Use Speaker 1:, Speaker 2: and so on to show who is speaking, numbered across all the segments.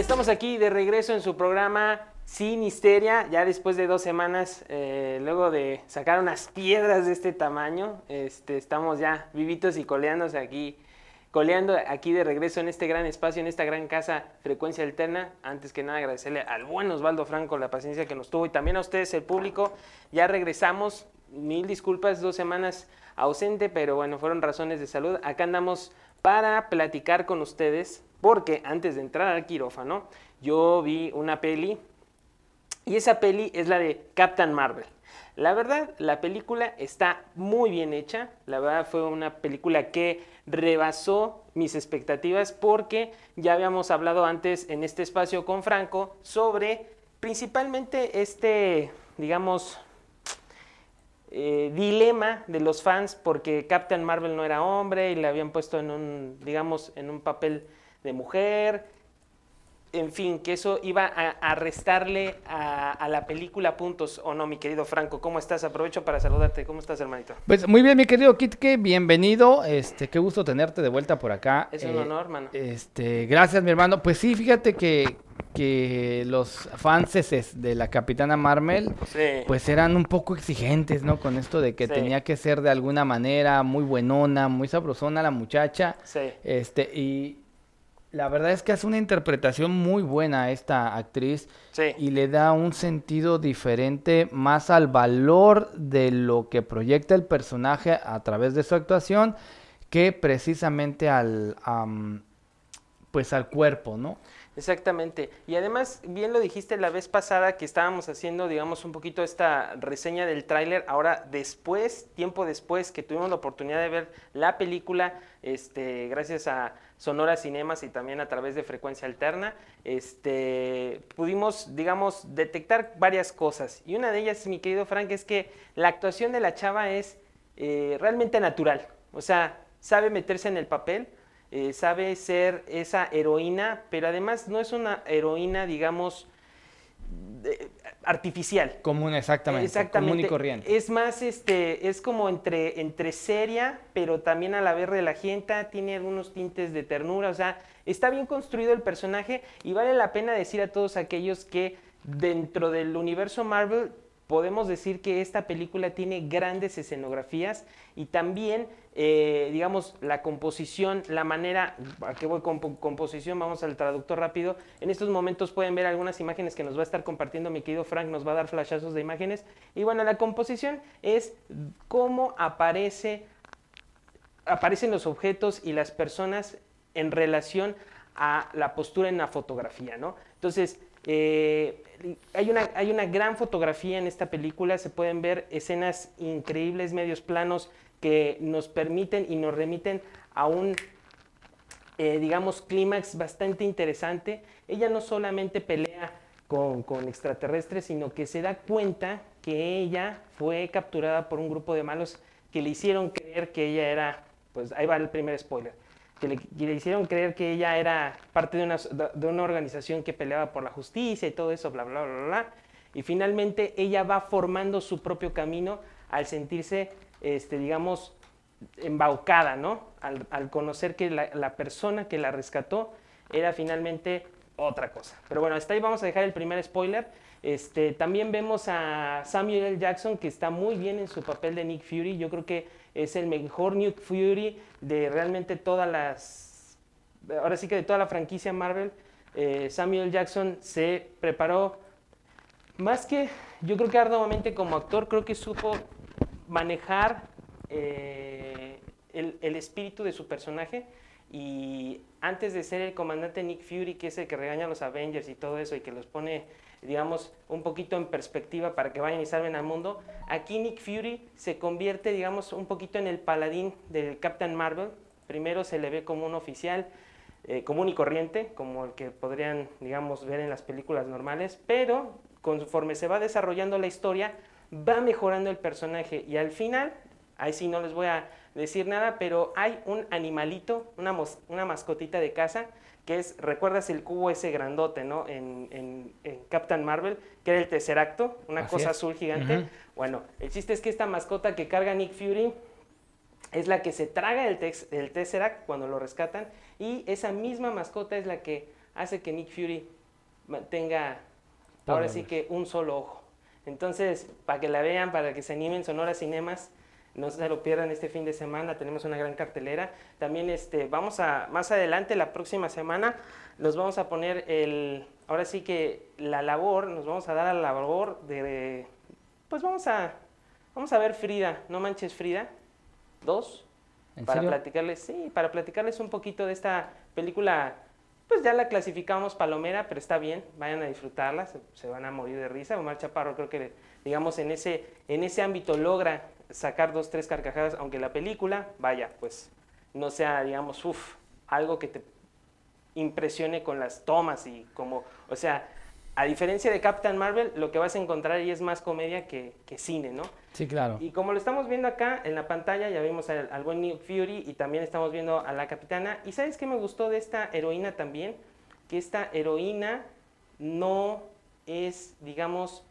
Speaker 1: estamos aquí de regreso en su programa Sin Histeria, ya después de dos semanas, eh, luego de sacar unas piedras de este tamaño, este, estamos ya vivitos y coleándose aquí, coleando aquí de regreso en este gran espacio, en esta gran casa Frecuencia Alterna. Antes que nada agradecerle al buen Osvaldo Franco la paciencia que nos tuvo y también a ustedes, el público. Ya regresamos, mil disculpas, dos semanas ausente, pero bueno, fueron razones de salud. Acá andamos para platicar con ustedes porque antes de entrar al quirófano, yo vi una peli y esa peli es la de Captain Marvel. La verdad, la película está muy bien hecha. La verdad fue una película que rebasó mis expectativas porque ya habíamos hablado antes en este espacio con Franco sobre principalmente este, digamos, eh, dilema de los fans porque Captain Marvel no era hombre y le habían puesto en un, digamos, en un papel de mujer, en fin, que eso iba a, restarle a, la película puntos o no, mi querido Franco. ¿Cómo estás? Aprovecho para saludarte. ¿Cómo estás, hermanito?
Speaker 2: Pues muy bien, mi querido Kitke, bienvenido. Este, qué gusto tenerte de vuelta por acá.
Speaker 1: Es un eh, honor, hermano.
Speaker 2: Este, gracias, mi hermano. Pues sí, fíjate que, que los fans de la Capitana Marvel, pues eran un poco exigentes, ¿no? Con esto de que tenía que ser de alguna manera muy buenona, muy sabrosona la muchacha. Sí. Este, y la verdad es que hace una interpretación muy buena a esta actriz y le da un sentido diferente más al valor de lo que proyecta el personaje a través de su actuación que precisamente al pues al cuerpo, ¿no?
Speaker 1: Exactamente. Y además, bien lo dijiste la vez pasada que estábamos haciendo, digamos, un poquito esta reseña del tráiler. Ahora, después, tiempo después que tuvimos la oportunidad de ver la película, este, gracias a Sonora Cinemas y también a través de Frecuencia Alterna, este, pudimos, digamos, detectar varias cosas. Y una de ellas, mi querido Frank, es que la actuación de la chava es eh, realmente natural. O sea, sabe meterse en el papel, eh, sabe ser esa heroína, pero además no es una heroína, digamos, artificial.
Speaker 2: Común, exactamente. Exactamente. Común y corriente.
Speaker 1: Es más, este, es como entre, entre seria, pero también a la vez relajenta, tiene algunos tintes de ternura, o sea, está bien construido el personaje y vale la pena decir a todos aquellos que dentro del universo Marvel podemos decir que esta película tiene grandes escenografías y también, eh, digamos, la composición, la manera, ¿a voy con composición? Vamos al traductor rápido. En estos momentos pueden ver algunas imágenes que nos va a estar compartiendo mi querido Frank, nos va a dar flashazos de imágenes. Y bueno, la composición es cómo aparece, aparecen los objetos y las personas en relación a la postura en la fotografía, ¿no? Entonces, eh, hay, una, hay una gran fotografía en esta película, se pueden ver escenas increíbles, medios planos que nos permiten y nos remiten a un, eh, digamos, clímax bastante interesante. Ella no solamente pelea con, con, extraterrestres, sino que se da cuenta que ella fue capturada por un grupo de malos que le hicieron creer que ella era, pues ahí va el primer spoiler, que le, hicieron creer que ella era parte de una, de una organización que peleaba por la justicia y todo eso, bla, bla, bla, bla. Y finalmente ella va formando su propio camino al sentirse, este, digamos, embaucada, ¿no? Al, conocer que la, persona que la rescató era finalmente otra cosa. Pero bueno, hasta ahí vamos a dejar el primer spoiler. Este, también vemos a Samuel L. Jackson que está muy bien en su papel de Nick Fury. Yo creo que es el mejor Nick Fury de realmente todas las, ahora sí que de toda la franquicia Marvel. Eh, Samuel Jackson se preparó más que, yo creo que arduamente como actor, creo que supo manejar eh, el, el, espíritu de su personaje y antes de ser el comandante Nick Fury, que es el que regaña a los Avengers y todo eso y que los pone, digamos, un poquito en perspectiva para que vayan y salven al mundo, aquí Nick Fury se convierte, digamos, un poquito en el paladín del Captain Marvel. Primero se le ve como un oficial eh, común y corriente, como el que podrían, digamos, ver en las películas normales, pero conforme se va desarrollando la historia, va mejorando el personaje y al final, ahí sí no les voy a decir nada, pero hay un animalito, una, una mascotita de casa, que es, ¿recuerdas el cubo ese grandote, ¿no? En, en, Captain Marvel, que era el Tesseracto, una cosa azul gigante. Bueno, el chiste es que esta mascota que carga Nick Fury es la que se traga el, el Tesseract cuando lo rescatan, y esa misma mascota es la que hace que Nick Fury tenga, ahora sí que un solo ojo. Entonces, para que la vean, para que se animen, Sonora Cinemas, no se lo pierdan este fin de semana, tenemos una gran cartelera. También este, vamos a, más adelante, la próxima semana, nos vamos a poner el, ahora sí que la labor, nos vamos a dar a la labor de, pues vamos a, vamos a ver Frida, no manches Frida, dos, para platicarles, sí, para platicarles un poquito de esta película, pues ya la clasificamos palomera, pero está bien, vayan a disfrutarla, se, van a morir de risa. Omar Chaparro creo que, digamos, en ese, en ese ámbito logra sacar dos, tres carcajadas, aunque la película, vaya, pues no sea, digamos, uff, algo que te impresione con las tomas y como, o sea, a diferencia de Captain Marvel, lo que vas a encontrar ahí es más comedia que, cine, ¿no?
Speaker 2: Sí, claro.
Speaker 1: Y como lo estamos viendo acá en la pantalla, ya vimos al, al buen Nick Fury y también estamos viendo a la capitana. ¿Y sabes qué me gustó de esta heroína también? Que esta heroína no es, digamos,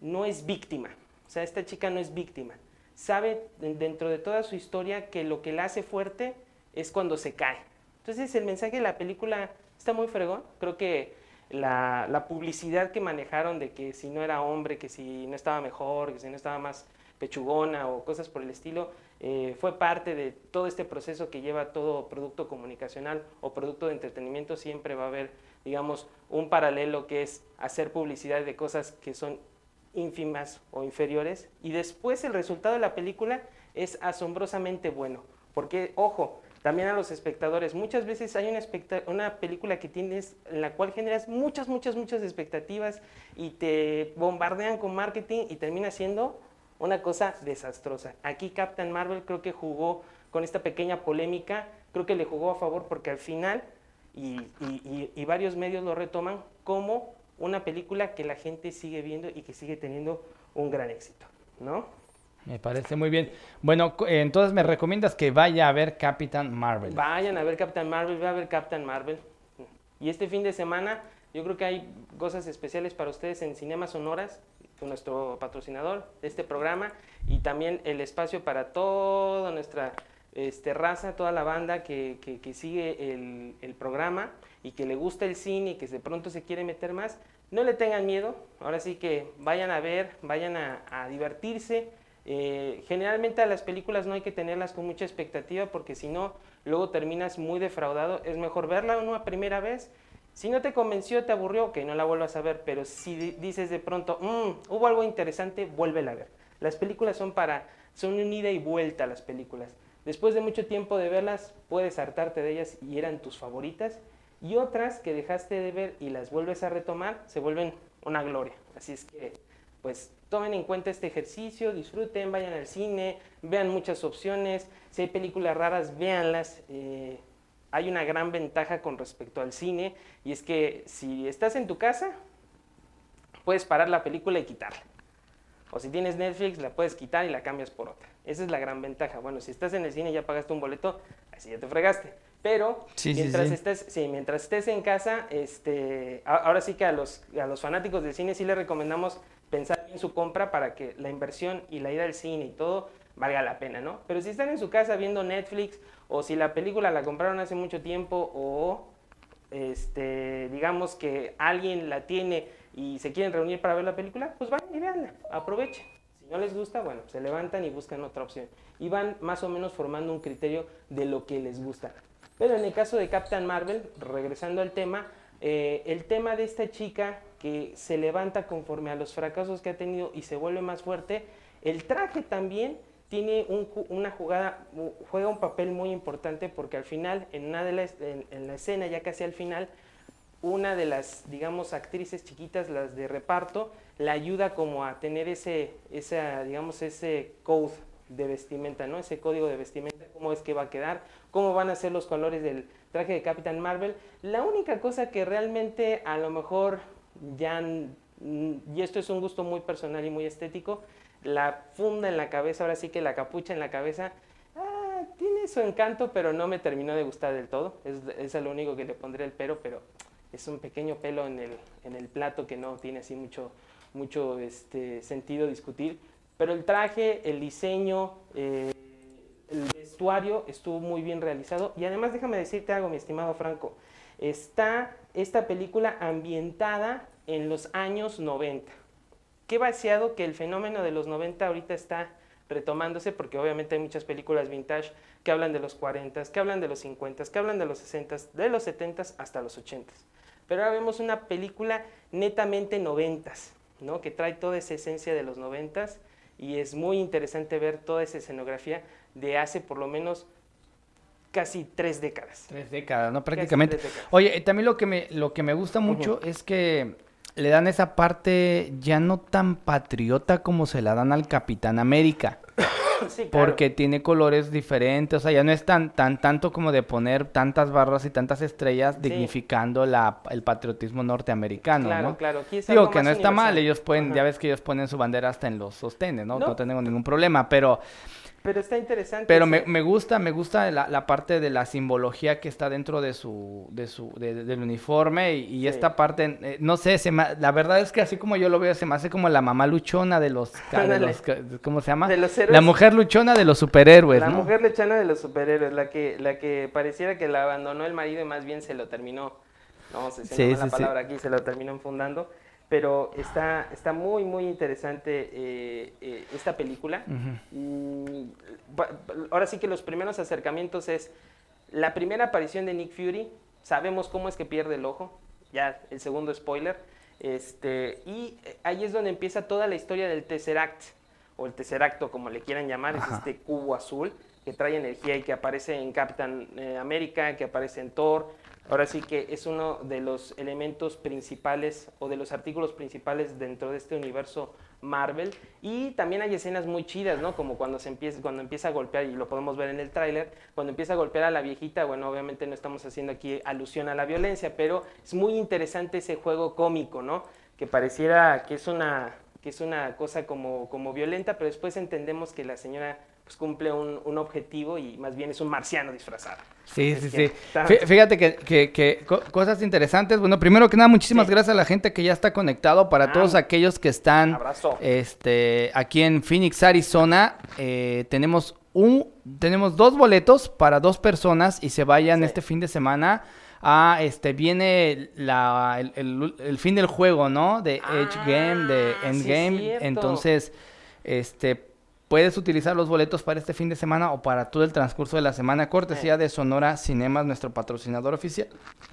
Speaker 1: no es víctima. O sea, esta chica no es víctima sabe dentro de toda su historia que lo que la hace fuerte es cuando se cae. Entonces el mensaje de la película está muy fregón. Creo que la, publicidad que manejaron de que si no era hombre, que si no estaba mejor, que si no estaba más pechugona o cosas por el estilo, eh, fue parte de todo este proceso que lleva todo producto comunicacional o producto de entretenimiento. Siempre va a haber, digamos, un paralelo que es hacer publicidad de cosas que son ínfimas o inferiores y después el resultado de la película es asombrosamente bueno. Porque, ojo, también a los espectadores, muchas veces hay una, una película que tienes en la cual generas muchas, muchas, muchas expectativas y te bombardean con marketing y termina siendo una cosa desastrosa. Aquí Captain Marvel creo que jugó con esta pequeña polémica, creo que le jugó a favor porque al final, y, y varios medios lo retoman, como una película que la gente sigue viendo y que sigue teniendo un gran éxito, ¿no?
Speaker 2: Me parece muy bien. Bueno, entonces me recomiendas que vaya a ver Captain Marvel.
Speaker 1: Vayan a ver Captain Marvel, va a ver Captain Marvel. Y este fin de semana yo creo que hay cosas especiales para ustedes en Cinema Sonoras, nuestro patrocinador de este programa, y también el espacio para toda nuestra este, raza, toda la banda que, que, sigue el programa y que le gusta el cine y que de pronto se quiere meter más, no le tengan miedo, ahora sí que vayan a ver, vayan a, divertirse. Eh, generalmente a las películas no hay que tenerlas con mucha expectativa porque si no, luego terminas muy defraudado. Es mejor verla una primera vez. Si no te convenció, te aburrió, que no la vuelvas a ver, pero si dices de pronto, mm, hubo algo interesante, vuélvela a ver. Las películas son para, son un ida y vuelta las películas. Después de mucho tiempo de verlas, puedes hartarte de ellas y eran tus favoritas y otras que dejaste de ver y las vuelves a retomar, se vuelven una gloria. Así es que, pues, tomen en cuenta este ejercicio, disfruten, vayan al cine, vean muchas opciones. Si hay películas raras, véanlas. Eh, hay una gran ventaja con respecto al cine y es que si estás en tu casa, puedes parar la película y quitarla. O si tienes Netflix, la puedes quitar y la cambias por otra. Esa es la gran ventaja. Bueno, si estás en el cine y ya pagaste un boleto, así ya te fregaste. Pero mientras, Estés, sí, mientras estés en casa, este, ahora sí que a los, a los fanáticos del cine sí les recomendamos pensar en su compra para que la inversión y la ida al cine y todo valga la pena, ¿no? Pero si están en su casa viendo Netflix o si la película la compraron hace mucho tiempo o este, digamos que alguien la tiene y se quieren reunir para ver la película, pues vayan y veanla, aprovechen. Si no les gusta, bueno, se levantan y buscan otra opción. Y van más o menos formando un criterio de lo que les gusta. Pero en el caso de Captain Marvel, regresando al tema, eh, el tema de esta chica que se levanta conforme a los fracasos que ha tenido y se vuelve más fuerte, el traje también tiene una jugada, juega un papel muy importante porque al final, en, una de las, en, la escena, ya casi al final, una de las, digamos, actrices chiquitas, las de reparto, la ayuda como a tener ese, esa, digamos, ese code de vestimenta, ¿no? Ese código de vestimenta, cómo es que va a quedar, cómo van a ser los colores del traje de Capitán Marvel. La única cosa que realmente a lo mejor ya, y esto es un gusto muy personal y muy estético, la funda en la cabeza, ahora sí que la capucha en la cabeza, ah, tiene su encanto, pero no me terminó de gustar del todo. Es, es lo único que le pondré el pero, pero es un pequeño pelo en el, en el plato que no tiene así mucho, mucho este, sentido discutir. Pero el traje, el diseño, eh, el vestuario estuvo muy bien realizado. Y además déjame decirte algo, mi estimado Franco. Está esta película ambientada en los años 90. Qué vaciado que el fenómeno de los 90 ahorita está retomándose, porque obviamente hay muchas películas vintage que hablan de los 40, que hablan de los 50, que hablan de los 60, de los 70 hasta los 80. Pero ahora vemos una película netamente 90, ¿no? que trae toda esa esencia de los 90 y es muy interesante ver toda esa escenografía de hace por lo menos casi tres décadas.
Speaker 2: Tres décadas, ¿no? Prácticamente. Oye, también lo que me, lo que me gusta mucho es que le dan esa parte ya no tan patriota como se la dan al Capitán América. Porque tiene colores diferentes, o sea, ya no es tan, tan tanto como de poner tantas barras y tantas estrellas dignificando la, el patriotismo norteamericano,
Speaker 1: claro,
Speaker 2: ¿no?
Speaker 1: Claro,
Speaker 2: Digo que no está mal, ellos pueden, ya ves que ellos ponen su bandera hasta en los sostenes, ¿no? No, no tengo ningún problema, pero
Speaker 1: pero está interesante.
Speaker 2: Pero me, me, gusta, me gusta la, la, parte de la simbología que está dentro de su, de su, del uniforme y, esta parte, eh, no sé, se la verdad es que así como yo lo veo, se me hace como la mamá luchona de los, de los ¿cómo se llama?
Speaker 1: De los
Speaker 2: héroes. La mujer luchona de los superhéroes,
Speaker 1: La mujer luchona de los superhéroes, la que, la que pareciera que la abandonó el marido y más bien se lo terminó, no sé si la palabra aquí, se lo terminó enfundando pero está, está muy, muy interesante eh, eh, esta película. Mm, ahora sí que los primeros acercamientos es la primera aparición de Nick Fury, sabemos cómo es que pierde el ojo, ya el segundo spoiler, este, y ahí es donde empieza toda la historia del Tesseract, o el Tesseracto como le quieran llamar, es este cubo azul que trae energía y que aparece en Captain eh, America, que aparece en Thor, Ahora sí que es uno de los elementos principales o de los artículos principales dentro de este universo Marvel. Y también hay escenas muy chidas, ¿no? Como cuando, se empieza, cuando empieza a golpear, y lo podemos ver en el tráiler, cuando empieza a golpear a la viejita, bueno, obviamente no estamos haciendo aquí alusión a la violencia, pero es muy interesante ese juego cómico, ¿no? Que pareciera que es una, que es una cosa como, como violenta, pero después entendemos que la señora pues cumple un, un, objetivo y más bien es un marciano disfrazado.
Speaker 2: Sí, sí, sí. Fíjate que, que, que, cosas interesantes. Bueno, primero que nada, muchísimas gracias a la gente que ya está conectado. Para ah, todos aquellos que están este, aquí en Phoenix, Arizona, eh, tenemos un, tenemos dos boletos para dos personas y se vayan este fin de semana a este viene la, el, el, fin del juego, ¿no? De Edge Game, de ah, Endgame. Entonces, este Puedes utilizar los boletos para este fin de semana o para todo el transcurso de la semana, cortesía de Sonora Cinemas, nuestro patrocinador oficial.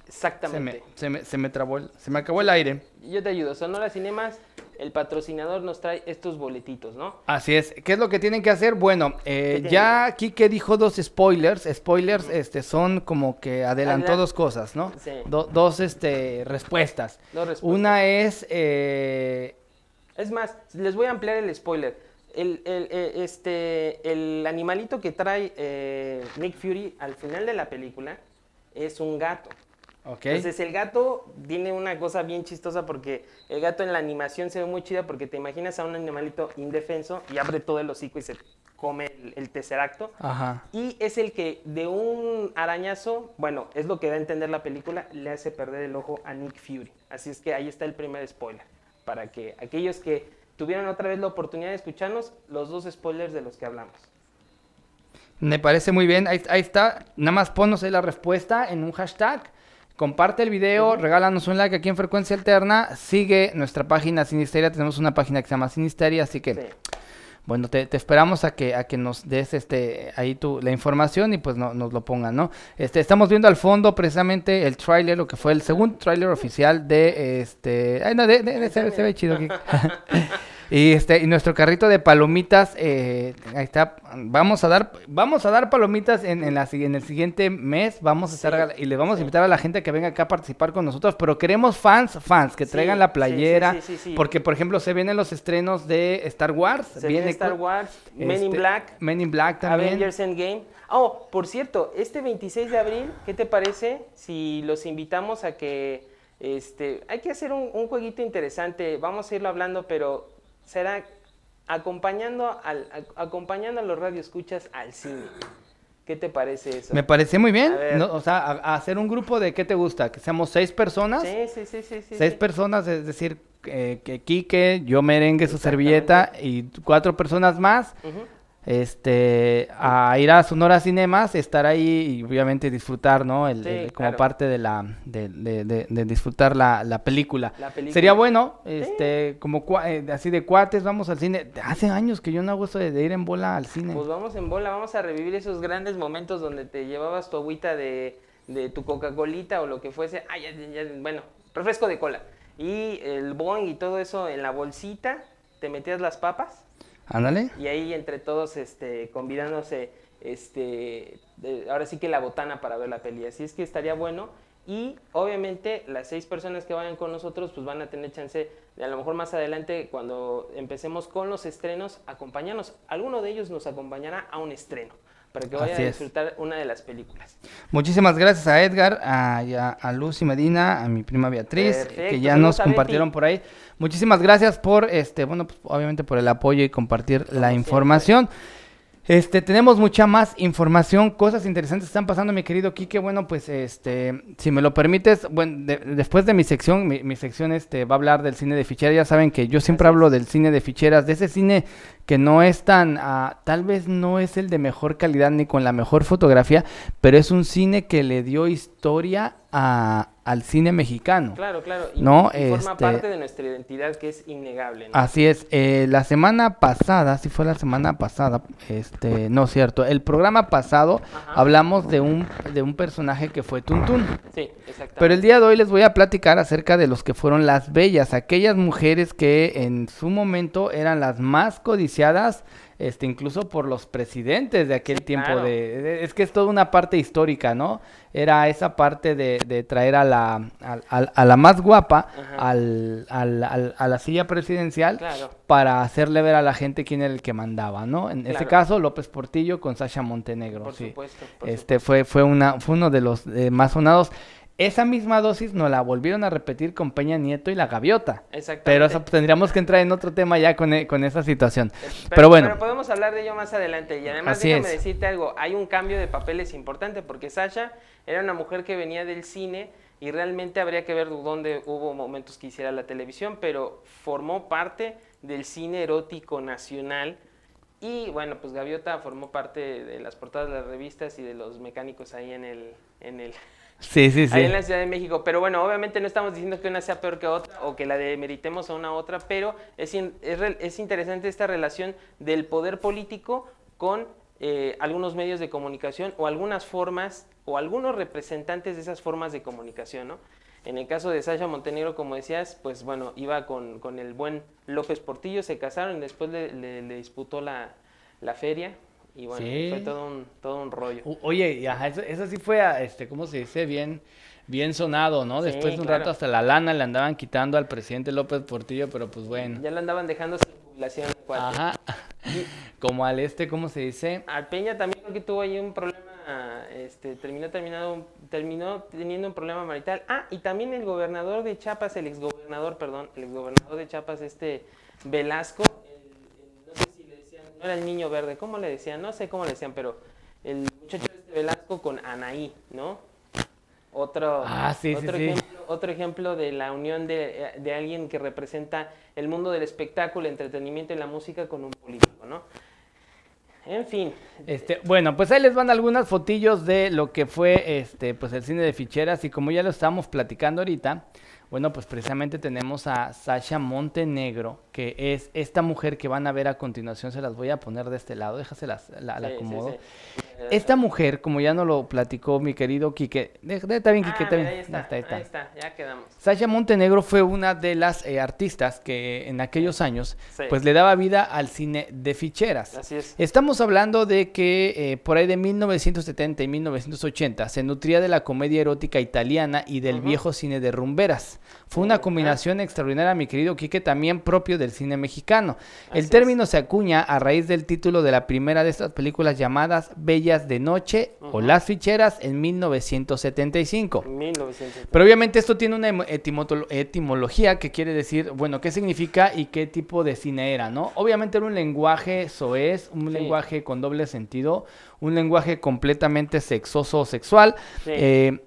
Speaker 1: Exactamente.
Speaker 2: Se me, se me, trabó, se me acabó el aire.
Speaker 1: Yo te ayudo. Sonora Cinemas, el patrocinador nos trae estos boletitos, ¿no?
Speaker 2: Así es. ¿Qué es lo que tienen que hacer? Bueno, eh, ya aquí que dijo dos spoilers. Spoilers este, son como que adelantó dos cosas, ¿no? Sí. dos este, respuestas. Dos respuestas. Una es... Eh...
Speaker 1: Es más, les voy a ampliar el spoiler el, el, eh, este, el animalito que trae eh, Nick Fury al final de la película es un gato. Okay. Entonces el gato tiene una cosa bien chistosa porque el gato en la animación se ve muy chida porque te imaginas a un animalito indefenso y abre todo el hocico y se come el, tercer acto. Ajá. Y es el que de un arañazo, bueno, es lo que da a entender la película, le hace perder el ojo a Nick Fury. Así es que ahí está el primer spoiler. Para que aquellos que tuvieron otra vez la oportunidad de escucharnos los dos spoilers de los que hablamos.
Speaker 2: Me parece muy bien, ahí, está, nada más ponnos ahí la respuesta en un hashtag, comparte el video, regálanos un like aquí en Frecuencia Alterna, sigue nuestra página Sinisteria, tenemos una página que se llama Sinisteria, así que bueno, te, esperamos a que, a que nos des este, ahí tu, la información y pues no, nos lo pongan, ¿no? Este, estamos viendo al fondo precisamente el tráiler, lo que fue el segundo tráiler oficial de este... Ay, no, de, de, se, ve chido aquí. Y este, y nuestro carrito de palomitas, eh, ahí está. Vamos a dar, vamos a dar palomitas en, en, la, en el siguiente mes. Vamos a estar y le vamos a invitar a la gente que venga acá a participar con nosotros. Pero queremos fans, fans, que traigan la playera. Porque, por ejemplo, se vienen los estrenos de Star Wars.
Speaker 1: Se viene Star Wars, Men in este, Black.
Speaker 2: Men in Black también.
Speaker 1: Avengers Endgame. Oh, por cierto, este 26 de abril, ¿qué te parece si los invitamos a que este, hay que hacer un, un jueguito interesante? Vamos a irlo hablando, pero será acompañando, al, acompañando a los radioescuchas al cine. ¿Qué te parece eso?
Speaker 2: Me parece muy bien. o sea, hacer un grupo de, ¿qué te gusta? Que seamos seis personas.
Speaker 1: Sí, sí, sí, sí.
Speaker 2: seis personas, es decir, eh, que Quique, yo merengue su servilleta y cuatro personas más este a ir a Sonora Cinemas, estar ahí y obviamente disfrutar, ¿no? El, como parte de la de, de, de, disfrutar la, la, película. Sería bueno, este, como eh, así de cuates, vamos al cine. Hace años que yo no hago eso de, ir en bola al cine.
Speaker 1: Pues vamos en bola, vamos a revivir esos grandes momentos donde te llevabas tu agüita de, tu Coca-Colita o lo que fuese. Ah, ya, ya, bueno, refresco de cola. Y el bong y todo eso en la bolsita, te metías las papas
Speaker 2: Ándale.
Speaker 1: Y ahí entre todos este, convidándose, este, ahora sí que la botana para ver la peli. Así es que estaría bueno. Y obviamente las seis personas que vayan con nosotros pues van a tener chance de a lo mejor más adelante cuando empecemos con los estrenos acompañarnos. Alguno de ellos nos acompañará a un estreno para que vaya a disfrutar una de las películas.
Speaker 2: Muchísimas gracias a Edgar, a, a, Lucy Medina, a mi prima Beatriz, que ya nos compartieron por ahí. Muchísimas gracias por, este, bueno, pues, obviamente por el apoyo y compartir la información. Este, tenemos mucha más información, cosas interesantes están pasando, mi querido Quique. Bueno, pues, este, si me lo permites, bueno, después de mi sección, mi, sección este, va a hablar del cine de ficheras. Ya saben que yo siempre hablo del cine de ficheras, de ese cine que no es tan, ah, tal vez no es el de mejor calidad ni con la mejor fotografía, pero es un cine que le dio historia a, al cine mexicano.
Speaker 1: Claro, claro. Y, ¿no? forma este parte de nuestra identidad que es innegable.
Speaker 2: Así es. Eh, la semana pasada, si fue la semana pasada, este, no es cierto. El programa pasado hablamos de un, de un personaje que fue Tuntún.
Speaker 1: Sí, exactamente.
Speaker 2: Pero el día de hoy les voy a platicar acerca de los que fueron las bellas, aquellas mujeres que en su momento eran las más codiciadas este, incluso por los presidentes de aquel tiempo. De, es que es toda una parte histórica, ¿no? Era esa parte de, traer a la, a, la más guapa al, al, a la silla presidencial para hacerle ver a la gente quién era el que mandaba, ¿no? En este caso, López Portillo con Sasha Montenegro.
Speaker 1: Por supuesto.
Speaker 2: este Fue, fue, una, fue uno de los eh, más sonados. Esa misma dosis nos la volvieron a repetir con Peña Nieto y la gaviota.
Speaker 1: Exactamente.
Speaker 2: Pero eso, tendríamos que entrar en otro tema ya con, e, con esa situación. Pero, bueno. Pero
Speaker 1: podemos hablar de ello más adelante. Y además déjame decirte algo, hay un cambio de papeles importante porque Sasha era una mujer que venía del cine y realmente habría que ver dónde hubo momentos que hiciera la televisión, pero formó parte del cine erótico nacional. Y bueno, pues Gaviota formó parte de las portadas de las revistas y de los mecánicos ahí en el, en el
Speaker 2: Sí, sí, sí.
Speaker 1: Ahí en la Ciudad de México. Pero bueno, obviamente no estamos diciendo que una sea peor que otra o que la demeritemos a una otra, pero es, es, interesante esta relación del poder político con eh, algunos medios de comunicación o algunas formas o algunos representantes de esas formas de comunicación, ¿no? En el caso de Sasha Montenegro, como decías, pues bueno, iba con, con el buen López Portillo, se casaron y después le, le, le disputó la, la feria y bueno, fue todo un, todo un rollo.
Speaker 2: oye, eso, sí fue, este, ¿cómo se dice? Bien, bien sonado, ¿no? Después de un rato hasta la lana le andaban quitando al presidente López Portillo, pero pues bueno.
Speaker 1: Ya lo andaban dejando sin jubilación.
Speaker 2: Ajá. Como al este, ¿cómo se dice?
Speaker 1: Al Peña también creo que tuvo ahí un problema, este, terminó, terminado, terminó teniendo un problema marital. Ah, y también el gobernador de Chiapas, el exgobernador, perdón, el exgobernador de Chiapas, este Velasco, no era el niño verde, ¿cómo le decían? No sé cómo le decían, pero el muchacho de Velasco con Anaí, ¿no? Otro,
Speaker 2: ah,
Speaker 1: otro, ejemplo, otro ejemplo de la unión de, de, alguien que representa el mundo del espectáculo, el entretenimiento y la música con un político, ¿no? En fin.
Speaker 2: Este, bueno, pues ahí les van algunas fotillos de lo que fue este, pues el cine de ficheras y como ya lo estábamos platicando ahorita, Bueno, pues precisamente tenemos a Sasha Montenegro, que es esta mujer que van a ver a continuación, se las voy a poner de este lado, déjase la, la acomodo. Esta mujer, como ya nos lo platicó mi querido Quique, está bien, Quique,
Speaker 1: está bien. Ahí está, ahí está, ya quedamos.
Speaker 2: Sasha Montenegro fue una de las eh, artistas que en aquellos años, pues le daba vida al cine de ficheras.
Speaker 1: Así es.
Speaker 2: Estamos hablando de que eh, por ahí de 1970 y 1980 se nutría de la comedia erótica italiana y del viejo cine de rumberas. Fue una combinación extraordinaria, mi querido Quique, también propio del cine mexicano. El término se acuña a raíz del título de la primera de estas películas llamadas Bellas de Noche o Las Ficheras en 1975. Pero obviamente esto tiene una etimología que quiere decir, bueno, qué significa y qué tipo de cine era, ¿no? Obviamente era un lenguaje soez, un lenguaje con doble sentido, un lenguaje completamente sexoso o sexual. Eh,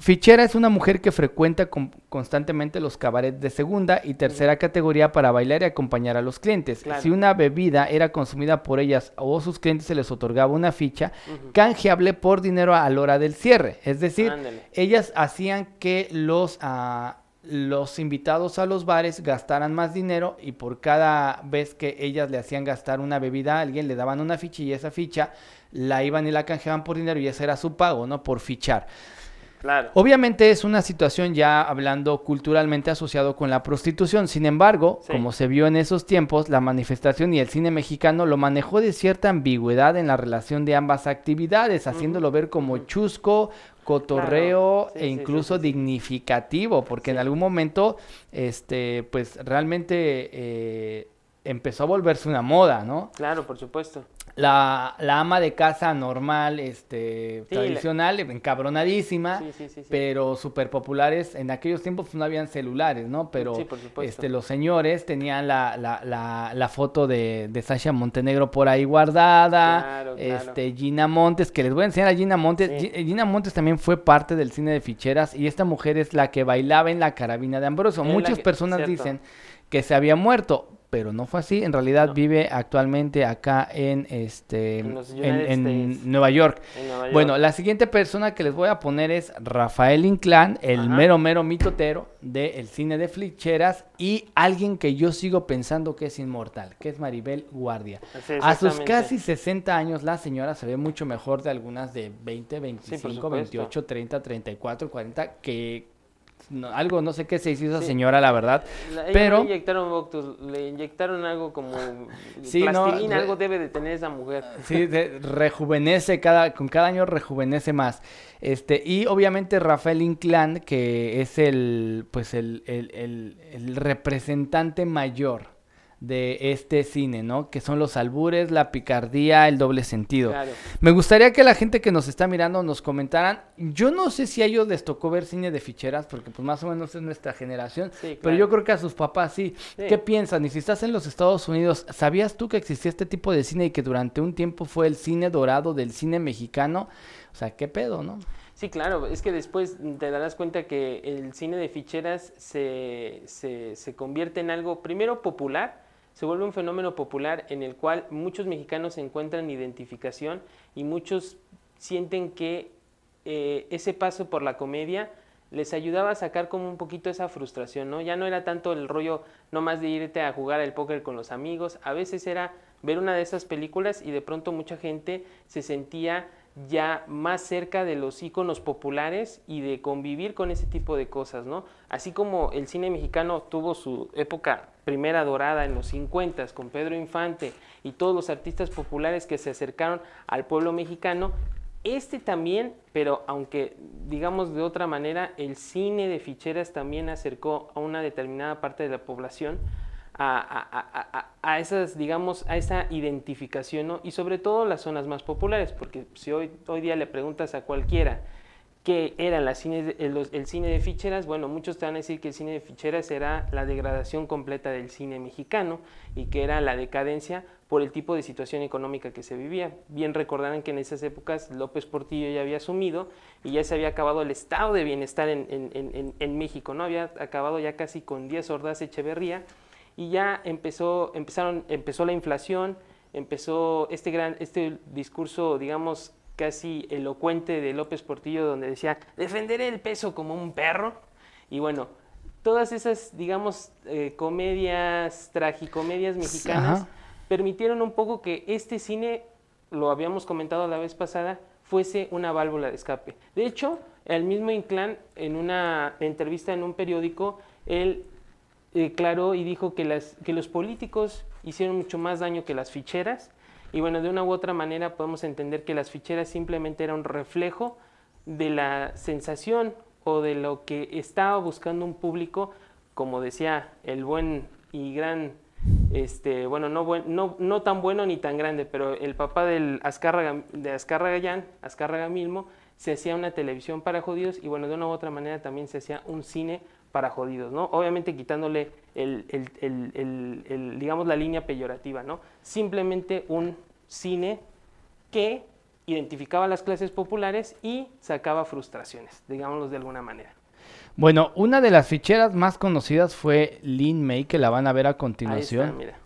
Speaker 2: Fichera es una mujer que frecuenta constantemente los cabarets de segunda y tercera categoría para bailar y acompañar a los clientes. Si una bebida era consumida por ellas o sus clientes se les otorgaba una ficha canjeable por dinero a la hora del cierre. Es decir, ellas hacían que los, ah, los invitados a los bares gastaran más dinero y por cada vez que ellas le hacían gastar una bebida a alguien le daban una ficha y esa ficha la iban y la canjeaban por dinero y ese era su pago, ¿no? Por fichar. Obviamente es una situación ya hablando culturalmente asociado con la prostitución. Sin embargo, como se vio en esos tiempos, la manifestación y el cine mexicano lo manejó de cierta ambigüedad en la relación de ambas actividades, haciéndolo ver como chusco, cotorreo e incluso dignificativo, porque en algún momento, este, pues realmente eh, empezó a volverse una moda, ¿no?
Speaker 1: Claro, por supuesto
Speaker 2: la, la, ama de casa normal, este, tradicional, encabronadísima, pero súper populares. En aquellos tiempos pues, no habían celulares, ¿no? Pero este, los señores tenían la, la, la, foto de, de, Sasha Montenegro por ahí guardada, este, Gina Montes, que les voy a enseñar a Gina Montes. Gina Montes también fue parte del cine de ficheras y esta mujer es la que bailaba en la carabina de Ambrosio. Muchas personas dicen que se había muerto pero no fue así. En realidad vive actualmente acá en este en, Nueva York. Bueno, la siguiente persona que les voy a poner es Rafael Inclán, el mero mero mitotero del cine de flicheras y alguien que yo sigo pensando que es inmortal, que es Maribel Guardia. a sus casi 60 años la señora se ve mucho mejor de algunas de 20, 25, 28, 30, 34, 40 que algo, no sé qué se hizo esa señora, la verdad. pero
Speaker 1: le inyectaron le inyectaron algo como sí, plastilina, algo debe de tener esa mujer.
Speaker 2: Sí, rejuvenece cada con cada año rejuvenece más. Este, y obviamente Rafael Inclán, que es el pues el, el, el representante mayor de este cine, ¿no? Que son los albures, la picardía, el doble sentido. Me gustaría que la gente que nos está mirando nos comentaran. Yo no sé si a ellos les tocó ver cine de ficheras, porque pues más o menos es nuestra generación, pero yo creo que a sus papás sí. ¿Qué piensan? Y si estás en los Estados Unidos, ¿sabías tú que existía este tipo de cine y que durante un tiempo fue el cine dorado del cine mexicano? O sea, ¿qué pedo, no?
Speaker 1: Sí, claro, es que después te darás cuenta que el cine de ficheras se, se, se convierte en algo primero popular, se vuelve un fenómeno popular en el cual muchos mexicanos encuentran identificación y muchos sienten que eh, ese paso por la comedia les ayudaba a sacar como un poquito esa frustración, ¿no? Ya no era tanto el rollo no más de irte a jugar al póker con los amigos, a veces era ver una de esas películas y de pronto mucha gente se sentía ya más cerca de los íconos populares y de convivir con ese tipo de cosas, ¿no? Así como el cine mexicano tuvo su época primera dorada en los 50 con Pedro Infante y todos los artistas populares que se acercaron al pueblo mexicano, este también, pero aunque digamos de otra manera, el cine de ficheras también acercó a una determinada parte de la población a, esas, digamos, a esa identificación, y sobre todo las zonas más populares, porque si hoy, hoy día le preguntas a cualquiera qué era el, el, cine de ficheras, bueno, muchos te van a decir que el cine de ficheras era la degradación completa del cine mexicano y que era la decadencia por el tipo de situación económica que se vivía. Bien recordarán que en esas épocas López Portillo ya había asumido y ya se había acabado el estado de bienestar en, México, ¿no? Había acabado ya casi con 10 hordas Echeverría y ya empezó, empezaron, empezó la inflación, empezó este, gran, este discurso, digamos, casi elocuente de López Portillo, donde decía, defenderé el peso como un perro. Y bueno, todas esas, digamos, eh, comedias, tragicomedias mexicanas, permitieron un poco que este cine, lo habíamos comentado la vez pasada, fuese una válvula de escape. De hecho, el mismo Inclán, en una entrevista en un periódico, él declaró y dijo que, las, que los políticos hicieron mucho más daño que las ficheras. Y bueno, de una u otra manera podemos entender que las ficheras simplemente eran un reflejo de la sensación o de lo que estaba buscando un público, como decía el buen y gran, este, bueno, no, no, no tan bueno ni tan grande, pero el papá del Azcárraga, de Azcárraga Azcárraga Milmo, se hacía una televisión para jodidos y bueno, de una u otra manera también se hacía un cine para jodidos, ¿no? Obviamente quitándole el, el, digamos, la línea peyorativa, ¿no? Simplemente un cine que identificaba las clases populares y sacaba frustraciones, digámoslo de alguna manera.
Speaker 2: Bueno, una de las ficheras más conocidas fue Lin May, que la van a ver a continuación.
Speaker 1: mira.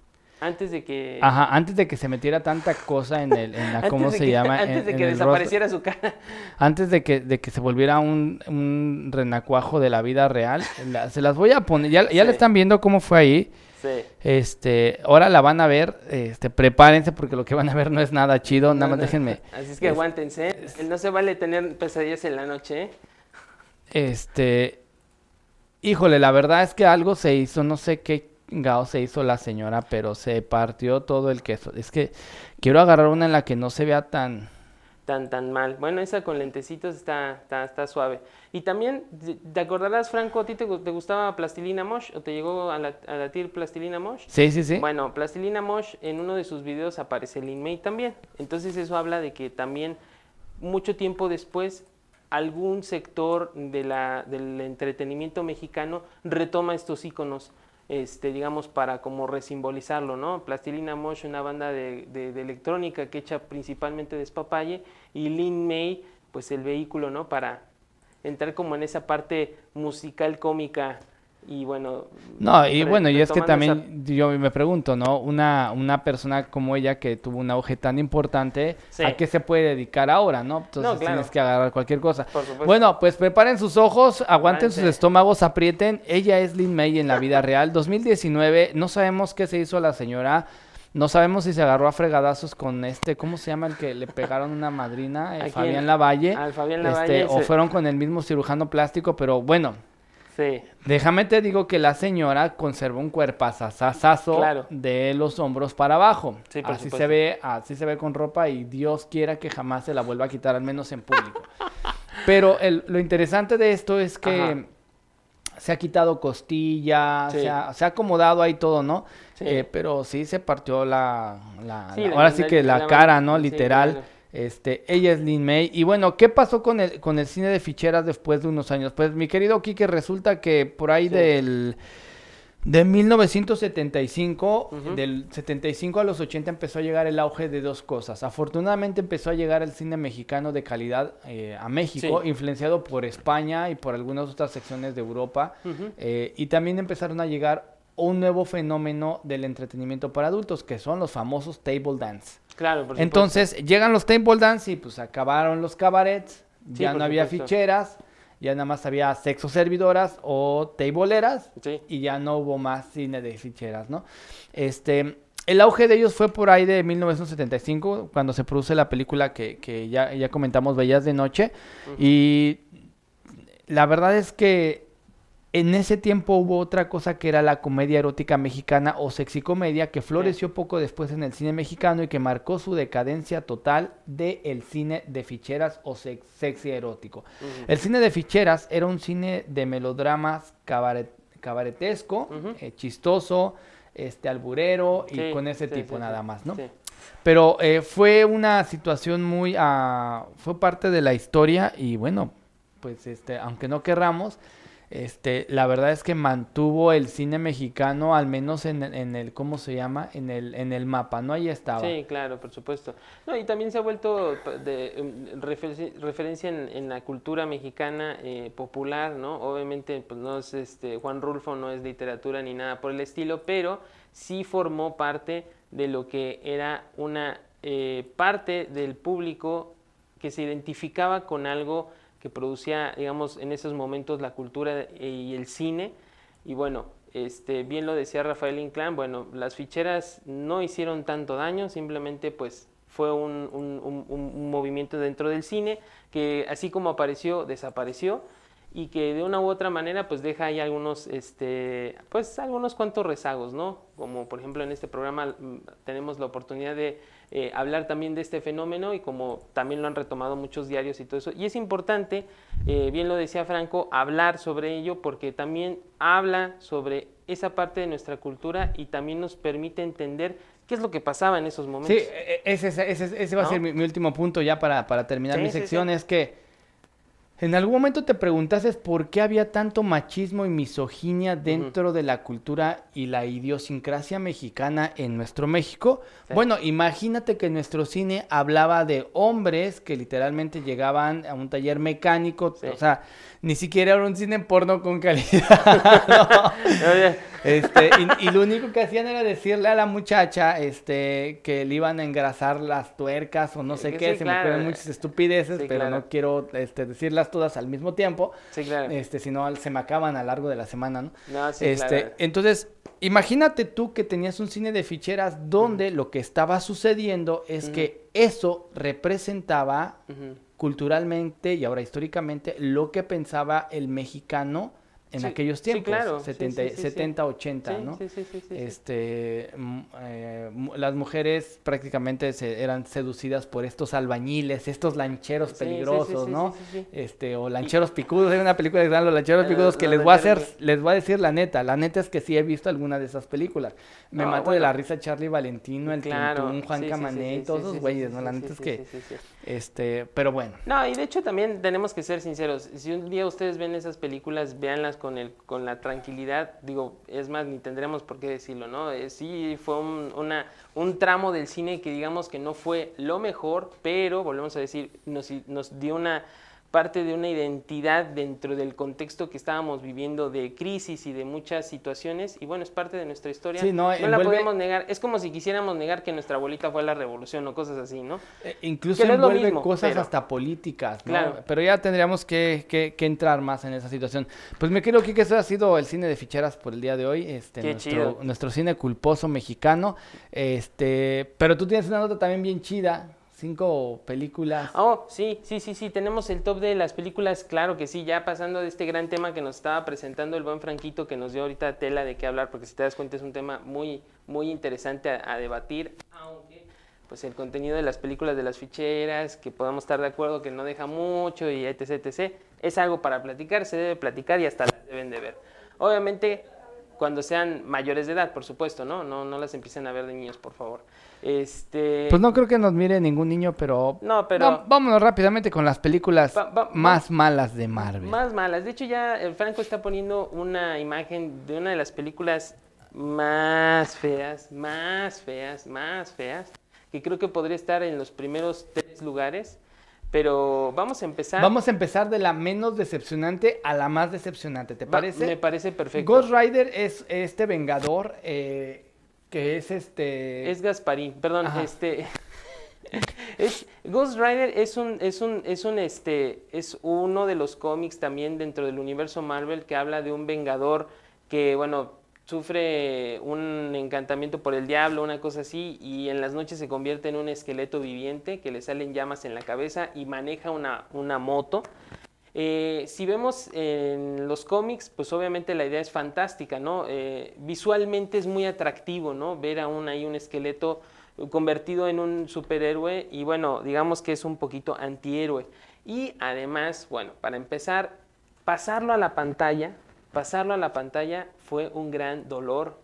Speaker 1: Antes de que...
Speaker 2: Ajá, antes de que se metiera tanta cosa en, el, en la, ¿cómo se llama?
Speaker 1: Antes de que desapareciera su cara.
Speaker 2: Antes de que, de que se volviera un, un renacuajo de la vida real. se las voy a poner, ya, ya le están viendo cómo fue ahí. Este, ahora la van a ver, este, prepárense porque lo que van a ver no es nada chido, nada más déjenme.
Speaker 1: Así es que aguántense, no se vale tener pesadillas en la noche. ¿eh?
Speaker 2: Este, híjole, la verdad es que algo se hizo, no sé qué gao se hizo la señora, pero se partió todo el queso. Es que quiero agarrar una en la que no se vea tan
Speaker 1: tan tan mal. Bueno, esa con lentecitos está, está, suave. Y también, ¿te acordarás, Franco, a ti te, gustaba Plastilina Mosh o te llegó a, latir Plastilina Mosh?
Speaker 2: Sí, sí, sí.
Speaker 1: Bueno, Plastilina Mosh en uno de sus videos aparece Lin May también. Entonces eso habla de que también mucho tiempo después algún sector de la, del entretenimiento mexicano retoma estos iconos este, digamos, para como resimbolizarlo, ¿no? Plastilina Mosh, una banda de, de, electrónica que echa principalmente despapalle, y Lin May, pues el vehículo, ¿no? Para entrar como en esa parte musical cómica y bueno.
Speaker 2: No, y bueno, y es que también yo me pregunto, ¿no? Una, una persona como ella que tuvo un auge tan importante, ¿a qué se puede dedicar ahora, no? Entonces tienes que agarrar cualquier cosa. Bueno, pues preparen sus ojos, aguanten sus estómagos, aprieten. Ella es Lin May en la vida real. 2019, no sabemos qué se hizo a la señora. No sabemos si se agarró a fregadazos con este, ¿cómo se llama el que le pegaron una madrina? Eh, Fabián Lavalle.
Speaker 1: Al Fabián Lavalle.
Speaker 2: Este, o fueron con el mismo cirujano plástico, pero bueno, Sí. Déjame te digo que la señora conserva un cuerpazazazo de los hombros para abajo. así se ve, así se ve con ropa y Dios quiera que jamás se la vuelva a quitar, al menos en público. Pero lo interesante de esto es que se ha quitado costilla, se, ha, acomodado ahí todo, ¿no? Eh, pero sí se partió la, ahora sí que la, cara, ¿no? Literal. Este, ella es Lin May. Y bueno, ¿qué pasó con el, con el cine de ficheras después de unos años? Pues mi querido Kike, resulta que por ahí del... De 1975, del 75 a los 80 empezó a llegar el auge de dos cosas. Afortunadamente empezó a llegar el cine mexicano de calidad eh, a México, influenciado por España y por algunas otras secciones de Europa. Eh, y también empezaron a llegar un nuevo fenómeno del entretenimiento para adultos, que son los famosos table dance.
Speaker 1: Claro, por
Speaker 2: Entonces llegan los table dance y pues acabaron los cabarets, ya no había ficheras, ya nada más había sexo servidoras o tableeras y ya no hubo más cine de ficheras, ¿no? Este, el auge de ellos fue por ahí de 1975, cuando se produce la película que, que ya, ya comentamos, Bellas de Noche, y la verdad es que en ese tiempo hubo otra cosa que era la comedia erótica mexicana o sexicomedia que floreció poco después en el cine mexicano y que marcó su decadencia total del el cine de ficheras o sexy erótico. El cine de ficheras era un cine de melodramas cabaretesco, eh, chistoso, este alburero y con ese tipo nada más, ¿no? Pero eh, fue una situación muy, uh, fue parte de la historia y bueno, pues este, aunque no querramos, este, la verdad es que mantuvo el cine mexicano, al menos en, el, ¿cómo se llama? En el, en el mapa, ¿no? Ahí estaba.
Speaker 1: Sí, claro, por supuesto. No, y también se ha vuelto de, em, referencia en, la cultura mexicana eh, popular, ¿no? Obviamente, pues no es este, Juan Rulfo no es literatura ni nada por el estilo, pero sí formó parte de lo que era una eh, parte del público que se identificaba con algo que producía, digamos, en esos momentos la cultura y el cine, Y bueno, este, bien lo decía Rafael Inclán, bueno, las ficheras no hicieron tanto daño, simplemente pues fue un, un, movimiento dentro del cine que así como apareció, desapareció y que de una u otra manera pues deja ahí algunos, este, pues algunos cuantos rezagos, ¿no? Como por ejemplo en este programa mm, tenemos la oportunidad de eh, hablar también de este fenómeno y como también lo han retomado muchos diarios y todo eso. Y es importante, eh, bien lo decía Franco, hablar sobre ello porque también habla sobre esa parte de nuestra cultura y también nos permite entender qué es lo que pasaba en esos momentos.
Speaker 2: Sí, e, e, ese, ese, va a ser mi, último punto ya para, para terminar mi sección, es que ¿En algún momento te preguntaste por qué había tanto machismo y misoginia dentro de la cultura y la idiosincrasia mexicana en nuestro México? Bueno, imagínate que nuestro cine hablaba de hombres que literalmente llegaban a un taller mecánico, o sea, ni siquiera era un cine porno con calidad. este, y, lo único que hacían era decirle a la muchacha este, que le iban a engrasar las tuercas o no sé qué. se me ocurren muchas estupideces, pero no quiero este, decirlas todas al mismo tiempo. Sí, claro. Este, si no, se me acaban a lo largo de la semana, ¿no? Este, Entonces, imagínate tú que tenías un cine de ficheras donde lo que estaba sucediendo es que eso representaba culturalmente y ahora históricamente lo que pensaba el mexicano en aquellos tiempos, claro. 70, 80, ¿no? Este, mm, eh, las mujeres prácticamente se, eran seducidas por estos albañiles, estos lancheros peligrosos, ¿no? Este, o lancheros picudos, hay una película que llama Los lancheros picudos que les voy a hacer, les voy a decir la neta, la neta es que sí he visto alguna de esas películas. Me mato de la risa Charlie Valentino, el claro. Juan Camané y todos esos güeyes, ¿no? La neta es que, este, pero bueno.
Speaker 1: No, y de hecho también tenemos que ser sinceros, si un día ustedes ven esas películas, véanlas con, el, con la tranquilidad, digo, es más, ni tendremos por qué decirlo, ¿no? Eh, sí fue un, una, un tramo del cine que digamos que no fue lo mejor, pero, volvemos a decir, nos, nos dio una parte de una identidad dentro del contexto que estábamos viviendo de crisis y de muchas situaciones y bueno, es parte de nuestra historia. no, la podemos negar. Es como si quisiéramos negar que nuestra abuelita fue la revolución o cosas así, ¿no?
Speaker 2: Eh, incluso envuelve cosas hasta políticas, ¿no? Claro. Pero ya tendríamos que, que, entrar más en esa situación. Pues me creo que eso ha sido el cine de ficheras por el día de hoy, este nuestro, nuestro cine culposo mexicano. Este, pero tú tienes una nota también bien chida cinco películas.
Speaker 1: Oh, sí, sí, sí, sí, tenemos el top de las películas, claro que sí, ya pasando de este gran tema que nos estaba presentando el buen Franquito, que nos dio ahorita tela de qué hablar, porque si te das cuenta es un tema muy, muy interesante a, debatir, aunque pues el contenido de las películas de las ficheras, que podamos estar de acuerdo que no deja mucho y etc, etc, es algo para platicar, se debe platicar y hasta las deben de ver. Obviamente, cuando sean mayores de edad, por supuesto, ¿no? No, no las empiecen a ver de niños, por favor. Este...
Speaker 2: Pues no creo que nos mire ningún niño, pero...
Speaker 1: No, pero...
Speaker 2: vámonos rápidamente con las películas más malas de Marvel.
Speaker 1: Más malas. De hecho, ya el Franco está poniendo una imagen de una de las películas más feas, más feas, más feas, que creo que podría estar en los primeros tres lugares. Pero vamos a empezar.
Speaker 2: Vamos a empezar de la menos decepcionante a la más decepcionante, ¿te parece?
Speaker 1: me parece perfecto.
Speaker 2: Ghost Rider es este vengador eh, que es este...
Speaker 1: Es Gasparín, perdón, este... es, Ghost Rider es un, es un, es un, este, es uno de los cómics también dentro del universo Marvel que habla de un vengador que, bueno, sufre un encantamiento por el diablo, una cosa así, y en las noches se convierte en un esqueleto viviente que le salen llamas en la cabeza y maneja una, una moto. Eh, si vemos en los cómics, pues obviamente la idea es fantástica, ¿no? Eh, visualmente es muy atractivo, ¿no? Ver aún ahí un esqueleto convertido en un superhéroe y bueno, digamos que es un poquito antihéroe. Y además, bueno, para empezar, pasarlo a la pantalla, pasarlo a la pantalla fue un gran dolor,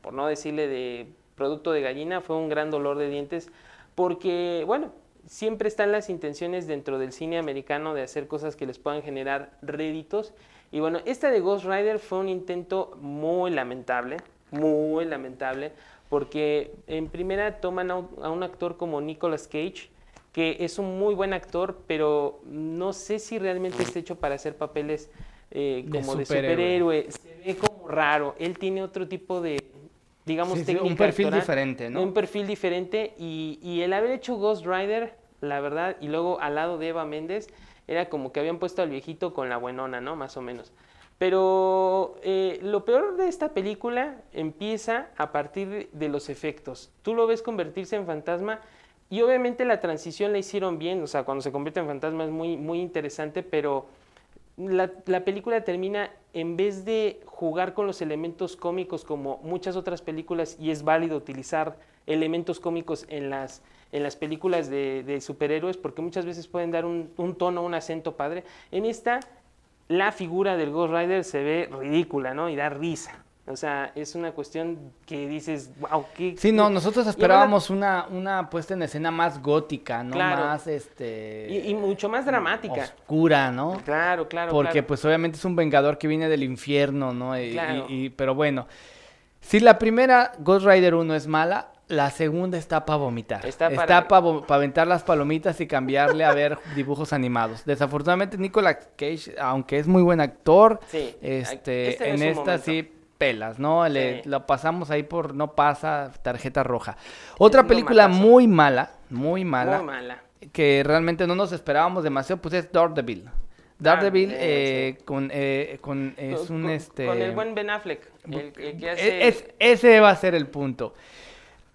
Speaker 1: por no decirle de producto de gallina, fue un gran dolor de dientes, porque, bueno, siempre están las intenciones dentro del cine americano de hacer cosas que les puedan generar réditos. Y bueno, esta de Ghost Rider fue un intento muy lamentable, muy lamentable, porque en primera toman a un, actor como Nicolas Cage, que es un muy buen actor, pero no sé si realmente está hecho para hacer papeles eh, como de superhéroe. Se ve como raro. Él tiene otro tipo de, digamos,
Speaker 2: Un perfil diferente, ¿no?
Speaker 1: Un perfil diferente y, y, el haber hecho Ghost Rider, la verdad, y luego al lado de Eva Méndez, era como que habían puesto al viejito con la buenona, ¿no? Más o menos. Pero eh, lo peor de esta película empieza a partir de los efectos. Tú lo ves convertirse en fantasma y obviamente la transición la hicieron bien, o sea, cuando se convierte en fantasma es muy, muy interesante, pero la, la, película termina, en vez de jugar con los elementos cómicos como muchas otras películas, y es válido utilizar elementos cómicos en las, en las películas de, superhéroes, porque muchas veces pueden dar un, un tono, un acento padre, en esta la figura del Ghost Rider se ve ridícula, ¿no? Y da risa. O sea, es una cuestión que dices, wow, qué...
Speaker 2: Sí, no, nosotros esperábamos una, una puesta en escena más gótica, ¿no? Más, este...
Speaker 1: Y, mucho más dramática.
Speaker 2: Oscura, ¿no?
Speaker 1: Claro, claro,
Speaker 2: Porque, pues, obviamente es un vengador que viene del infierno, ¿no? Y, pero bueno, si la primera Ghost Rider 1 es mala, la segunda está para vomitar. Está para aventar las palomitas y cambiarle a ver dibujos animados. Desafortunadamente Nicolas Cage, aunque es muy buen actor, este, este en esta sí pelas, ¿no? Le, Lo pasamos ahí por no pasa, tarjeta roja. Otra película muy mala, muy mala.
Speaker 1: Muy mala.
Speaker 2: Que realmente no nos esperábamos demasiado, pues es Daredevil. Daredevil ah, eh, con, eh, con es un este
Speaker 1: con el buen Ben Affleck
Speaker 2: el, que hace... es, ese va a ser el punto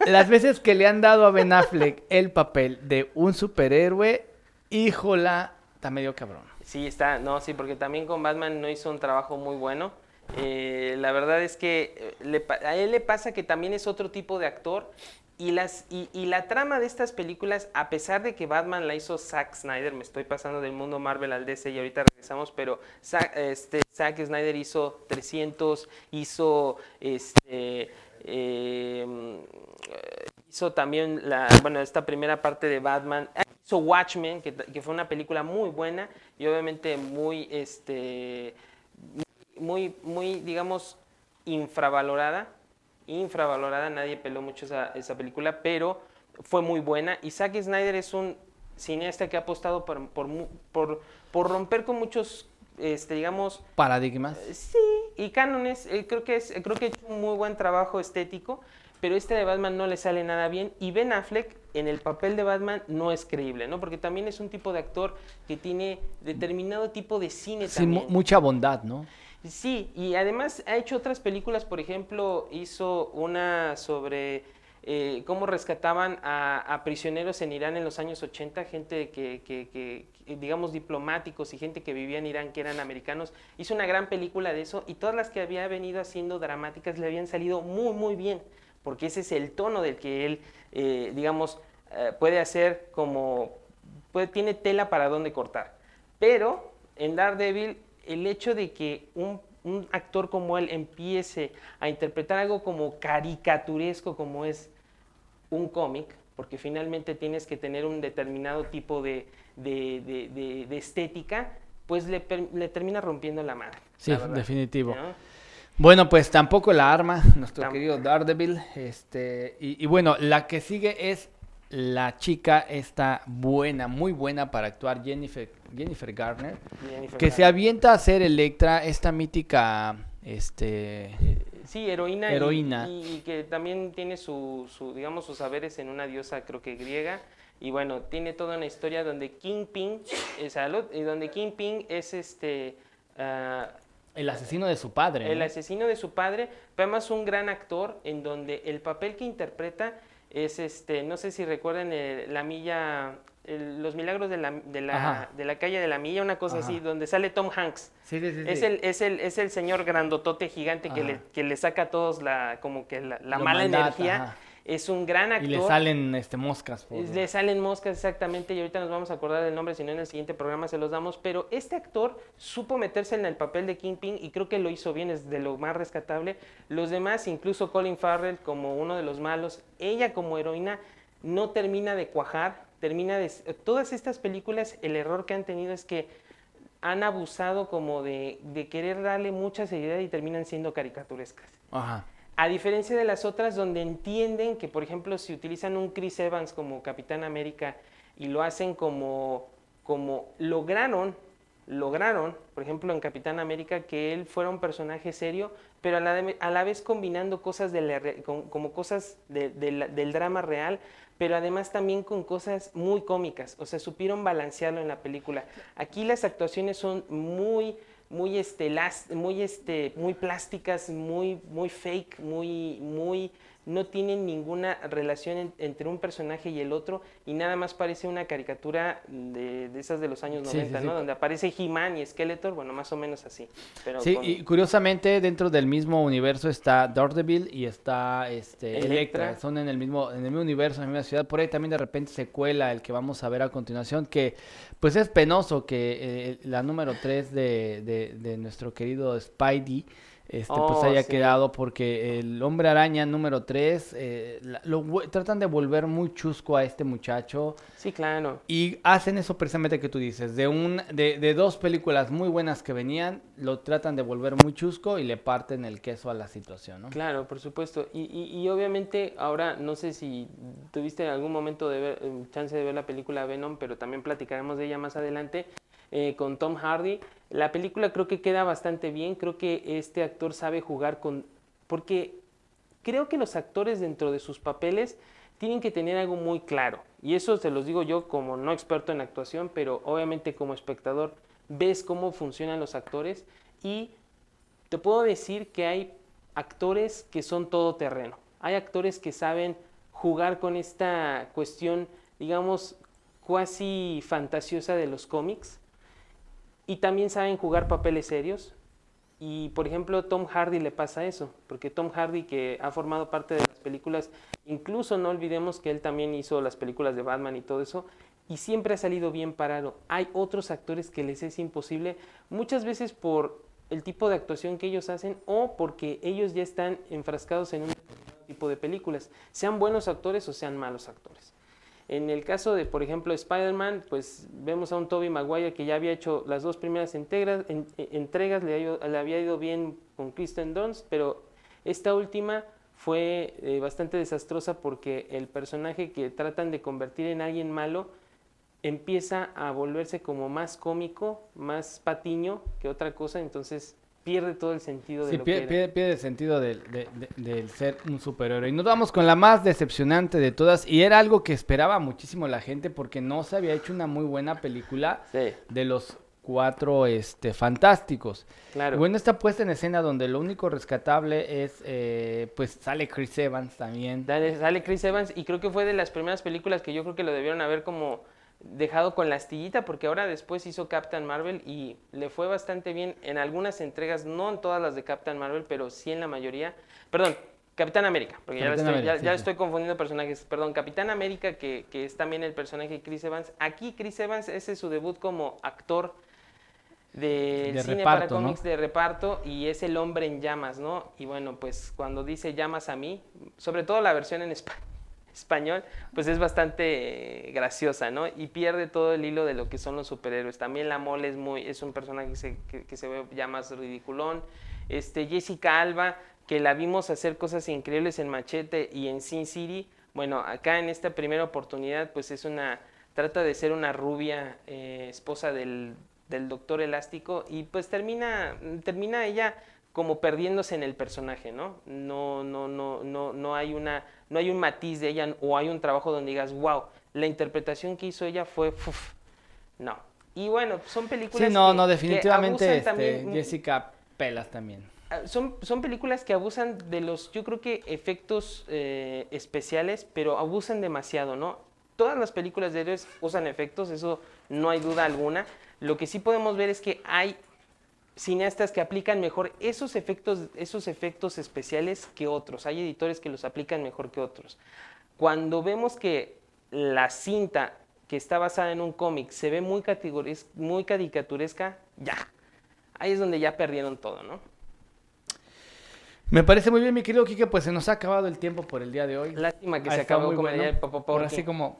Speaker 2: las veces que le han dado a Ben Affleck el papel de un superhéroe híjola está medio cabrón
Speaker 1: sí está no sí porque también con Batman no hizo un trabajo muy bueno eh, la verdad es que eh, a él le pasa que también es otro tipo de actor y, las, y, la trama de estas películas, a pesar de que Batman la hizo Zack Snyder, me estoy pasando del mundo Marvel al DC y ahorita regresamos, pero Zack, este, Zack Snyder hizo 300, hizo este, em, hizo también la, bueno, esta primera parte de Batman, hizo Watchmen, que, que, fue una película muy buena y obviamente muy, este, muy, digamos, infravalorada. Infravalorada, nadie peló mucho esa, esa película, pero fue muy buena. Y Zack Snyder es un cineasta que ha apostado por, por, por, por romper con muchos, este, digamos...
Speaker 2: Paradigmas.
Speaker 1: Eh, sí, y cánones. Eh, creo, que es, creo que ha hecho un muy buen trabajo estético, pero este de Batman no le sale nada bien. Y Ben Affleck en el papel de Batman no es creíble, ¿no? Porque también es un tipo de actor que tiene determinado tipo de cine
Speaker 2: sí, mucha bondad, ¿no?
Speaker 1: Sí, y además ha hecho otras películas, por ejemplo, hizo una sobre eh, cómo rescataban a, prisioneros en Irán en los años 80, gente que, que, que, digamos, diplomáticos y gente que vivía en Irán, que eran americanos. Hizo una gran película de eso y todas las que había venido haciendo dramáticas le habían salido muy, muy bien, porque ese es el tono del que él, eh, digamos, eh, puede hacer como, puede, tiene tela para dónde cortar. Pero en Daredevil el hecho de que un, actor como él empiece a interpretar algo como caricaturesco como es un cómic, porque finalmente tienes que tener un determinado tipo de, estética, pues le, termina rompiendo la madre.
Speaker 2: Sí, definitivo. Bueno, pues tampoco la arma, nuestro querido Daredevil. Este, y, y, bueno, la que sigue es la chica está buena, muy buena para actuar, Jennifer, Jennifer Garner, que se avienta a ser Electra, esta mítica, este...
Speaker 1: Eh, sí, heroína.
Speaker 2: Heroína.
Speaker 1: Y, que también tiene su, digamos, sus saberes en una diosa, creo que griega. Y bueno, tiene toda una historia donde Kingpin, es y donde Kingpin es este... Ah,
Speaker 2: el asesino de su padre.
Speaker 1: El asesino de su padre, pero además un gran actor en donde el papel que interpreta es este, no sé si recuerdan eh, la milla, los milagros de la, de la, de la, calle de la milla, una cosa así, donde sale Tom Hanks.
Speaker 2: Sí, sí, sí,
Speaker 1: es, El, es, el, es el señor grandotote gigante que le, que le, saca a todos la, como que la, mala energía es un gran actor.
Speaker 2: Y le salen este, moscas.
Speaker 1: Le salen moscas, exactamente, y ahorita nos vamos a acordar del nombre, si no en el siguiente programa se los damos, pero este actor supo meterse en el papel de Kingpin y creo que lo hizo bien, es de lo más rescatable. Los demás, incluso Colin Farrell como uno de los malos, ella como heroína no termina de cuajar, termina de... Todas estas películas, el error que han tenido es que han abusado como de, de querer darle mucha seriedad y terminan siendo caricaturescas.
Speaker 2: Ajá.
Speaker 1: A diferencia de las otras donde entienden que, por ejemplo, si utilizan un Chris Evans como Capitán América y lo hacen como, como lograron, lograron, por ejemplo, en Capitán América, que él fuera un personaje serio, pero a la, a la vez combinando cosas de como cosas del drama real, pero además también con cosas muy cómicas, o sea, supieron balancearlo en la película. Aquí las actuaciones son muy muy este, muy este, muy plásticas, muy, muy fake, muy, muy no tienen ninguna relación entre un personaje y el otro y nada más parece una caricatura de, esas de los años 90, ¿no? Donde aparece He-Man y Skeletor, bueno, más o menos así.
Speaker 2: Pero sí, y curiosamente dentro del mismo universo está Daredevil y está este, Electra. Son en el, mismo, en el mismo universo, en la misma ciudad. Por ahí también de repente se cuela el que vamos a ver a continuación, que pues es penoso que eh, la número 3 de, de, de nuestro querido Spidey este, pues oh, haya quedado porque el hombre araña número 3 eh, lo, tratan de volver muy chusco a este muchacho.
Speaker 1: Sí, claro.
Speaker 2: Y hacen eso precisamente que tú dices, de, un, de, de, dos películas muy buenas que venían, lo tratan de volver muy chusco y le parten el queso a la situación, ¿no?
Speaker 1: Claro, por supuesto. Y, y, obviamente ahora no sé si tuviste en algún momento de ver, eh, chance de ver la película Venom, pero también platicaremos de ella más adelante. Eh, con Tom Hardy. La película creo que queda bastante bien, creo que este actor sabe jugar con... porque creo que los actores dentro de sus papeles tienen que tener algo muy claro. Y eso se los digo yo como no experto en actuación, pero obviamente como espectador ves cómo funcionan los actores y te puedo decir que hay actores que son todo terreno. Hay actores que saben jugar con esta cuestión, digamos, cuasi fantasiosa de los cómics y también saben jugar papeles serios. Y por ejemplo, Tom Hardy le pasa eso, porque Tom Hardy que ha formado parte de las películas, incluso no olvidemos que él también hizo las películas de Batman y todo eso, y siempre ha salido bien parado. Hay otros actores que les es imposible, muchas veces por el tipo de actuación que ellos hacen o porque ellos ya están enfrascados en un tipo de películas, sean buenos actores o sean malos actores. En el caso de, por ejemplo, Spider-Man, pues vemos a un Tobey Maguire que ya había hecho las dos primeras entregas, en, entregas le, había ido bien con Kristen Dunst, pero esta última fue eh, bastante desastrosa porque el personaje que tratan de convertir en alguien malo empieza a volverse como más cómico, más patiño que otra cosa, entonces pierde todo el sentido de lo
Speaker 2: que pierde, el sentido del, ser un superhéroe. Y nos vamos con la más decepcionante de todas. Y era algo que esperaba muchísimo la gente porque no se había hecho una muy buena película de los cuatro este, fantásticos. Claro. bueno, esta puesta en escena donde lo único rescatable es, eh, pues sale Chris Evans también.
Speaker 1: sale Chris Evans y creo que fue de las primeras películas que yo creo que lo debieron haber como dejado con la astillita porque ahora después hizo Captain Marvel y le fue bastante bien en algunas entregas, no en todas las de Captain Marvel, pero sí en la mayoría. Perdón, Capitán América, porque ya, estoy, ya, estoy, confundiendo personajes. Perdón, Capitán América, que, que, es también el personaje de Chris Evans. Aquí Chris Evans, ese es su debut como actor de, cine para cómics de reparto y es el hombre en llamas, ¿no? Y bueno, pues cuando dice llamas a mí, sobre todo la versión en español español, pues es bastante eh, graciosa, ¿no? Y pierde todo el hilo de lo que son los superhéroes. También la mole es muy, es un personaje que se, ve ya más ridiculón. Este, Jessica Alba, que la vimos hacer cosas increíbles en Machete y en Sin City. Bueno, acá en esta primera oportunidad, pues es una, trata de ser una rubia eh, esposa del, del doctor elástico y pues termina, termina ella como perdiéndose en el personaje, ¿no? No, no, no, no, no hay una, no hay un matiz de ella o hay un trabajo donde digas, wow, la interpretación que hizo ella fue, no. Y bueno, son películas.
Speaker 2: Sí, no, no, definitivamente este, Jessica Pelas también.
Speaker 1: Ah, son, son películas que abusan de los, yo creo que efectos eh, especiales, pero abusan demasiado, ¿no? Todas las películas de héroes usan efectos, eso no hay duda alguna. Lo que sí podemos ver es que hay cineastas que aplican mejor esos efectos, esos efectos especiales que otros. Hay editores que los aplican mejor que otros. Cuando vemos que la cinta que está basada en un cómic se ve muy, muy caricaturesca, ya. Ahí es donde ya perdieron todo, ¿no?
Speaker 2: Me parece muy bien, mi querido Kike, pues se nos ha acabado el tiempo por el día de hoy.
Speaker 1: Lástima que se acabó como el
Speaker 2: Ahora así como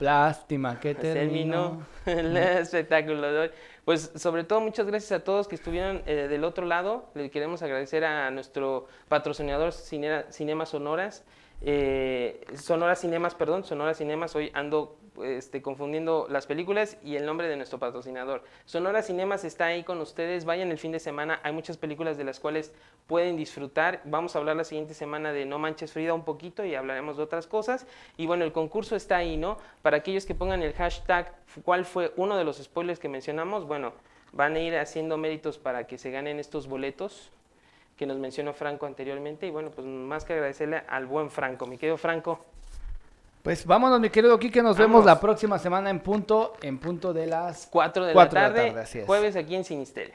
Speaker 2: Lástima que terminó,
Speaker 1: el espectáculo de hoy. Pues sobre todo muchas gracias a todos que estuvieron eh, del otro lado. Le queremos agradecer a nuestro patrocinador Cinema Sonoras. Eh, Sonora Cinemas, perdón, Sonora Cinemas, hoy ando este, confundiendo las películas y el nombre de nuestro patrocinador. Sonora Cinemas está ahí con ustedes, vayan el fin de semana, hay muchas películas de las cuales pueden disfrutar. Vamos a hablar la siguiente semana de No Manches Frida un poquito y hablaremos de otras cosas. Y bueno, el concurso está ahí, ¿no? Para aquellos que pongan el hashtag, ¿cuál fue uno de los spoilers que mencionamos? Bueno, van a ir haciendo méritos para que se ganen estos boletos que nos mencionó Franco anteriormente. Y bueno, pues más que agradecerle al buen Franco. Mi querido Franco.
Speaker 2: Pues vámonos, mi querido Quique, nos vemos la próxima semana en punto, en punto de las
Speaker 1: 4 de, la tarde, jueves aquí en Sinisteria.